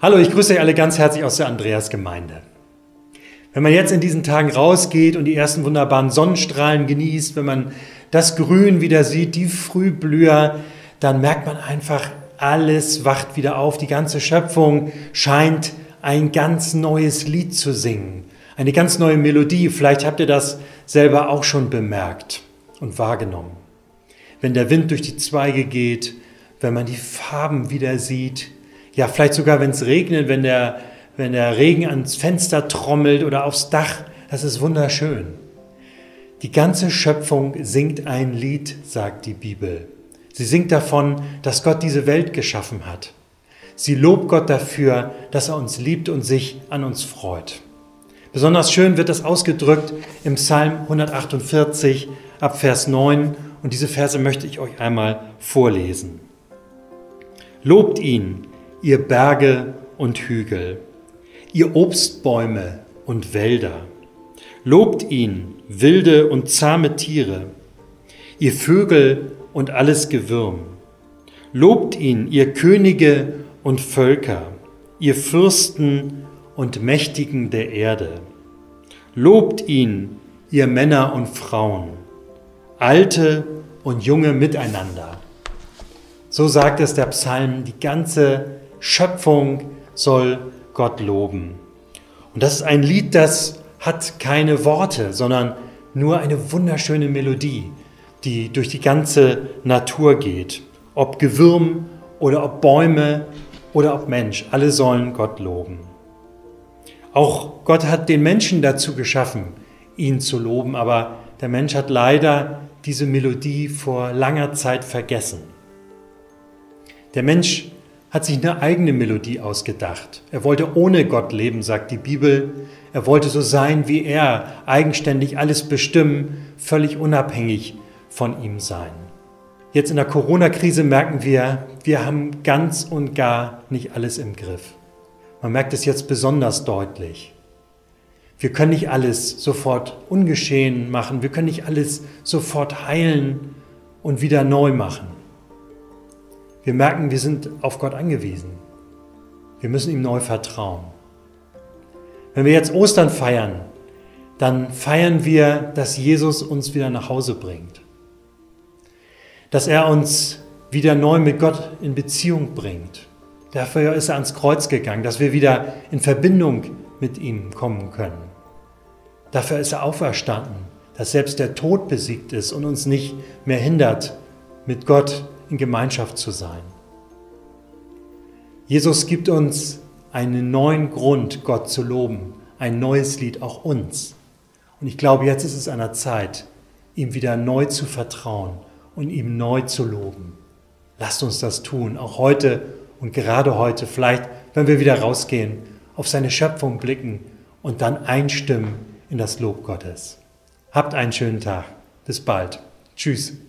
Hallo, ich grüße euch alle ganz herzlich aus der Andreasgemeinde. Wenn man jetzt in diesen Tagen rausgeht und die ersten wunderbaren Sonnenstrahlen genießt, wenn man das Grün wieder sieht, die Frühblüher, dann merkt man einfach, alles wacht wieder auf. Die ganze Schöpfung scheint ein ganz neues Lied zu singen. Eine ganz neue Melodie. Vielleicht habt ihr das selber auch schon bemerkt und wahrgenommen. Wenn der Wind durch die Zweige geht, wenn man die Farben wieder sieht, ja, vielleicht sogar, wenn es regnet, wenn der, wenn der Regen ans Fenster trommelt oder aufs Dach. Das ist wunderschön. Die ganze Schöpfung singt ein Lied, sagt die Bibel. Sie singt davon, dass Gott diese Welt geschaffen hat. Sie lobt Gott dafür, dass er uns liebt und sich an uns freut. Besonders schön wird das ausgedrückt im Psalm 148 ab Vers 9 und diese Verse möchte ich euch einmal vorlesen. Lobt ihn, ihr Berge und Hügel, ihr Obstbäume und Wälder. Lobt ihn, wilde und zahme Tiere, ihr Vögel und alles Gewürm. Lobt ihn, ihr Könige und Völker, ihr Fürsten und Mächtigen der Erde. Lobt ihn, ihr Männer und Frauen, alte und junge miteinander. So sagt es der Psalm, die ganze Schöpfung soll Gott loben. Und das ist ein Lied, das hat keine Worte, sondern nur eine wunderschöne Melodie, die durch die ganze Natur geht. Ob Gewürm oder ob Bäume oder ob Mensch, alle sollen Gott loben. Auch Gott hat den Menschen dazu geschaffen, ihn zu loben, aber der Mensch hat leider diese Melodie vor langer Zeit vergessen. Der Mensch hat sich eine eigene Melodie ausgedacht. Er wollte ohne Gott leben, sagt die Bibel. Er wollte so sein wie er, eigenständig alles bestimmen, völlig unabhängig von ihm sein. Jetzt in der Corona-Krise merken wir, wir haben ganz und gar nicht alles im Griff. Man merkt es jetzt besonders deutlich. Wir können nicht alles sofort ungeschehen machen, wir können nicht alles sofort heilen und wieder neu machen. Wir merken, wir sind auf Gott angewiesen. Wir müssen ihm neu vertrauen. Wenn wir jetzt Ostern feiern, dann feiern wir, dass Jesus uns wieder nach Hause bringt. Dass er uns wieder neu mit Gott in Beziehung bringt. Dafür ist er ans Kreuz gegangen, dass wir wieder in Verbindung mit ihm kommen können. Dafür ist er auferstanden, dass selbst der Tod besiegt ist und uns nicht mehr hindert, mit Gott in Gemeinschaft zu sein. Jesus gibt uns einen neuen Grund, Gott zu loben, ein neues Lied, auch uns. Und ich glaube, jetzt ist es an der Zeit, ihm wieder neu zu vertrauen und ihm neu zu loben. Lasst uns das tun, auch heute und gerade heute, vielleicht, wenn wir wieder rausgehen, auf seine Schöpfung blicken und dann einstimmen in das Lob Gottes. Habt einen schönen Tag. Bis bald. Tschüss.